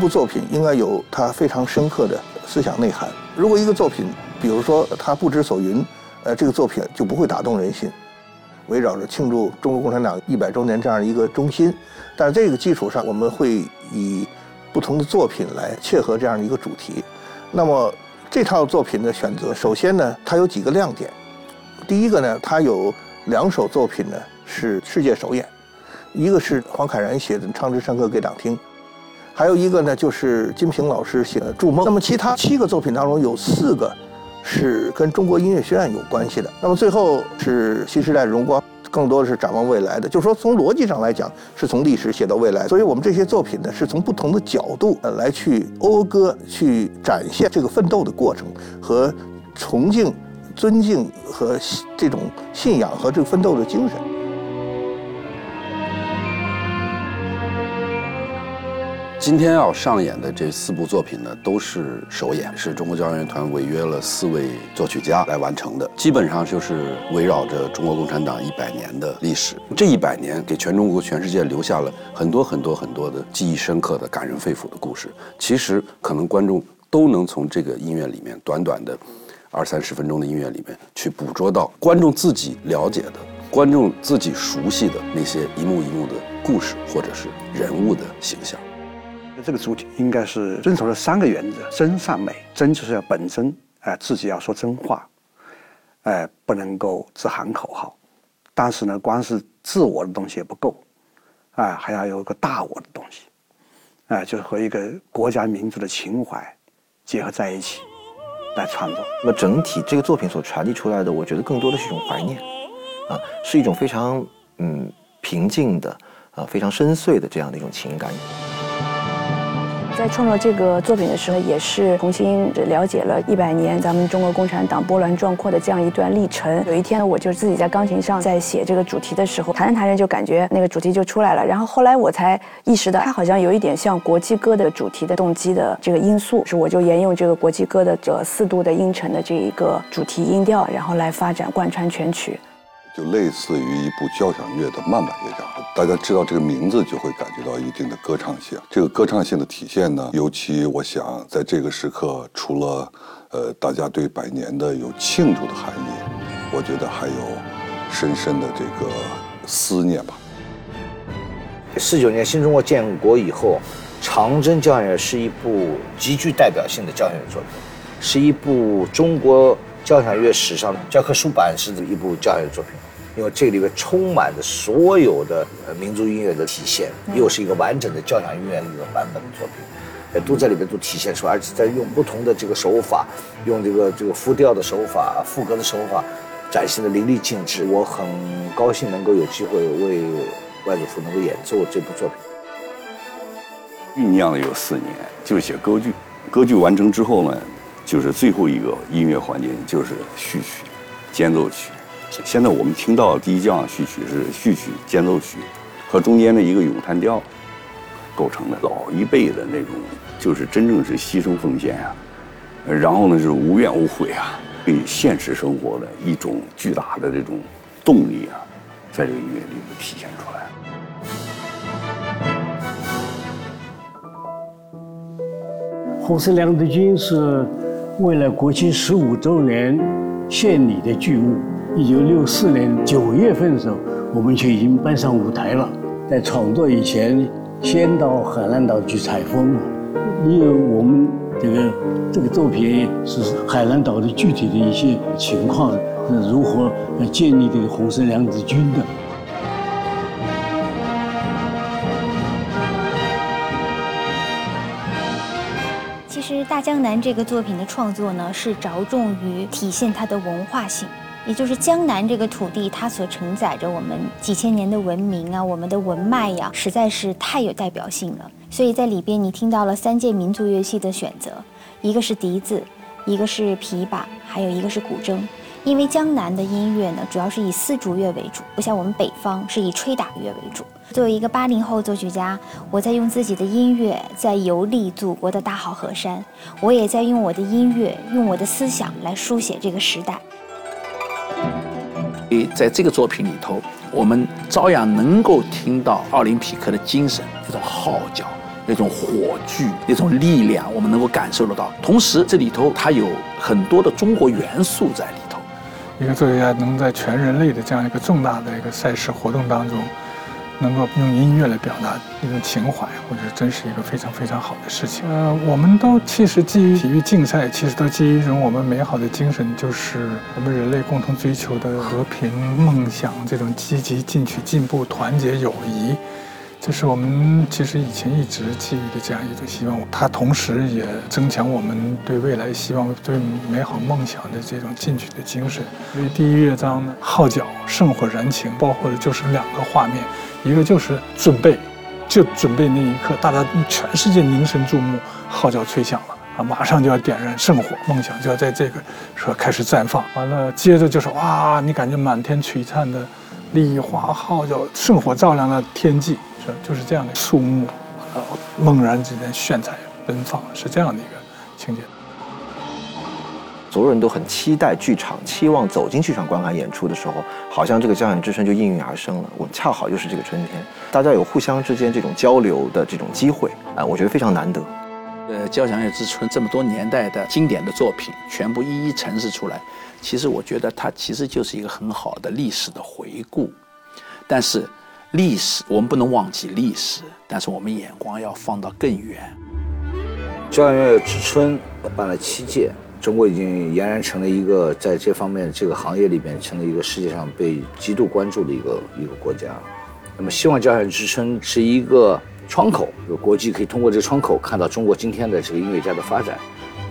部作品应该有它非常深刻的思想内涵。如果一个作品，比如说它不知所云，呃，这个作品就不会打动人心。围绕着庆祝中国共产党一百周年这样一个中心，但是这个基础上，我们会以不同的作品来切合这样一个主题。那么这套作品的选择，首先呢，它有几个亮点。第一个呢，它有两首作品呢是世界首演，一个是黄凯然写的《唱支山歌给党听》，还有一个呢就是金平老师写的《筑梦》。那么其他七个作品当中有四个。是跟中国音乐学院有关系的。那么最后是新时代荣光，更多的是展望未来的。就是说，从逻辑上来讲，是从历史写到未来。所以我们这些作品呢，是从不同的角度呃来去讴歌、去展现这个奋斗的过程和崇敬、尊敬和这种信仰和这个奋斗的精神。今天要上演的这四部作品呢，都是首演，是中国交响乐团违约了四位作曲家来完成的，基本上就是围绕着中国共产党一百年的历史。这一百年给全中国、全世界留下了很多很多很多的记忆深刻的、感人肺腑的故事。其实，可能观众都能从这个音乐里面，短短的二三十分钟的音乐里面，去捕捉到观众自己了解的、观众自己熟悉的那些一幕一幕的故事，或者是人物的形象。这个主体应该是遵守了三个原则：真善美。真就是要本真，哎，自己要说真话，哎，不能够只喊口号。但是呢，光是自我的东西也不够，哎，还要有一个大我的东西，哎，就是和一个国家民族的情怀结合在一起来创作。那么整体这个作品所传递出来的，我觉得更多的是一种怀念，啊，是一种非常嗯平静的啊，非常深邃的这样的一种情感。在创作这个作品的时候，也是重新了解了一百年咱们中国共产党波澜壮阔的这样一段历程。有一天呢，我就自己在钢琴上在写这个主题的时候，弹着弹着就感觉那个主题就出来了。然后后来我才意识到，它好像有一点像国际歌的主题的动机的这个因素，是我就沿用这个国际歌的这四度的音程的这一个主题音调，然后来发展贯穿全曲。就类似于一部交响乐的慢板乐章，大家知道这个名字就会感觉到一定的歌唱性。这个歌唱性的体现呢，尤其我想在这个时刻，除了呃大家对百年的有庆祝的含义，我觉得还有深深的这个思念吧。四九年新中国建国以后，《长征交响乐》是一部极具代表性的交响乐作品，是一部中国。交响乐史上的教科书版式的一部交响乐作品，因为这里面充满着所有的民族音乐的体现，又是一个完整的交响音乐的一个版本的作品，都在里面都体现出来，而且在用不同的这个手法，用这个这个复调的手法、副歌的手法，展现的淋漓尽致。我很高兴能够有机会为外祖父能够演奏这部作品。酝酿了有四年，就是写歌剧，歌剧完成之后呢。就是最后一个音乐环节，就是序曲、间奏曲。现在我们听到第一交响序曲是序曲、间奏曲和中间的一个咏叹调构成的。老一辈的那种，就是真正是牺牲奉献啊，然后呢是无怨无悔啊，对现实生活的一种巨大的这种动力啊，在这个音乐里头体现出来。红色娘子军是。为了国庆十五周年献礼的剧目，一九六四年九月份的时候，我们就已经搬上舞台了。在创作以前，先到海南岛去采风，因为我们这个这个作品是海南岛的具体的一些情况，是如何建立这个红色娘子军的。《大江南》这个作品的创作呢，是着重于体现它的文化性，也就是江南这个土地，它所承载着我们几千年的文明啊，我们的文脉呀，实在是太有代表性了。所以在里边，你听到了三件民族乐器的选择，一个是笛子，一个是琵琶，还有一个是古筝。因为江南的音乐呢，主要是以丝竹乐为主，不像我们北方是以吹打乐为主。作为一个八零后作曲家，我在用自己的音乐在游历祖国的大好河山，我也在用我的音乐、用我的思想来书写这个时代。诶，在这个作品里头，我们照样能够听到奥林匹克的精神，那种号角，那种火炬、那种力量，我们能够感受得到。同时，这里头它有很多的中国元素在里头。一个作家能在全人类的这样一个重大的一个赛事活动当中，能够用音乐来表达一种情怀，我觉得真是一个非常非常好的事情。呃，我们都其实基于体育竞赛，其实都基于一种我们美好的精神，就是我们人类共同追求的和平、梦想，这种积极进取、进步、团结、友谊。这是我们其实以前一直寄予的这样一种希望，它同时也增强我们对未来希望、对美好梦想的这种进取的精神。所以第一乐章呢，号角圣火燃情，包括的就是两个画面，一个就是准备，就准备那一刻，大家全世界凝神注目，号角吹响了啊，马上就要点燃圣火，梦想就要在这个时候开始绽放。完了，接着就是哇，你感觉满天璀璨的礼花号角，圣火照亮了天际。是，就是这样的树木，呃，猛然之间炫彩奔放，是这样的一个情节。所有人都很期待剧场，期望走进剧场观看演出的时候，好像这个交响之声就应运而生了。我恰好又是这个春天，大家有互相之间这种交流的这种机会，啊，我觉得非常难得。呃，交响乐之春这么多年代的经典的作品，全部一一陈述出来，其实我觉得它其实就是一个很好的历史的回顾，但是。历史，我们不能忘记历史，但是我们眼光要放到更远。交响乐之春办了七届，中国已经俨然成了一个在这方面这个行业里边成了一个世界上被极度关注的一个一个国家。那么，希望交响乐之春是一个窗口，国际可以通过这个窗口看到中国今天的这个音乐家的发展，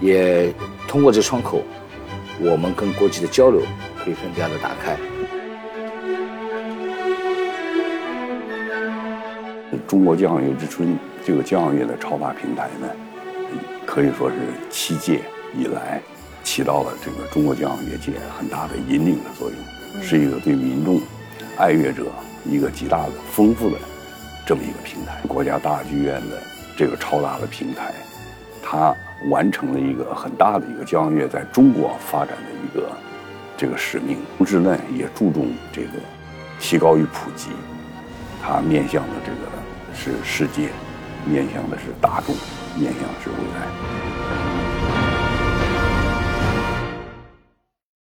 也通过这窗口，我们跟国际的交流可以更加的打开。中国交响乐之春这个交响乐的超大平台呢，可以说是七届以来起到了这个中国交响乐界很大的引领的作用，是一个对民众、爱乐者一个极大的丰富的这么一个平台。国家大剧院的这个超大的平台，它完成了一个很大的一个交响乐在中国发展的一个这个使命，同时呢也注重这个提高与普及，它面向的这个。是世界，面向的是大众，面向的是未来。